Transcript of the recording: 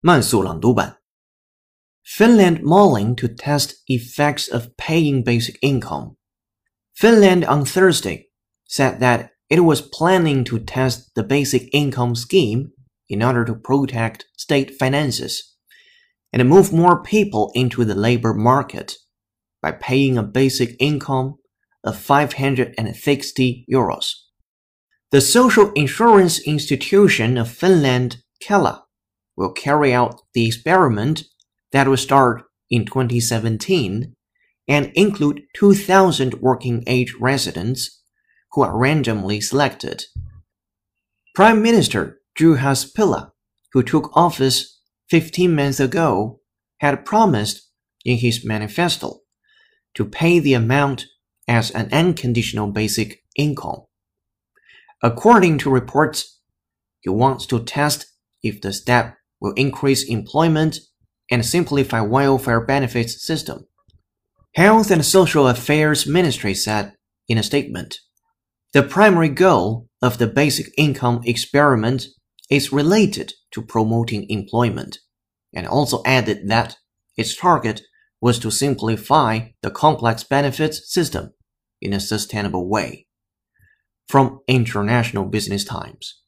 慢速朗读版。Finland mulling to test effects of paying basic income. Finland on Thursday said that it was planning to test the basic income scheme in order to protect state finances and move more people into the labor market by paying a basic income of 560 euros. The social insurance institution of Finland, Kela, will carry out the experiment that will start in 2017 and include 2,000 working age residents who are randomly selected. Prime Minister Juha Sipilä, who took office 15 months ago, had promised in his manifesto to pay the amount as an unconditional basic income. According to reports, he wants to test if the step will increase employment and simplify welfare benefits system. Health and Social Affairs Ministry said in a statement, the primary goal of the basic income experiment is related to promoting employment, and also added that its target was to simplify the complex benefits system in a sustainable way. From International Business Times.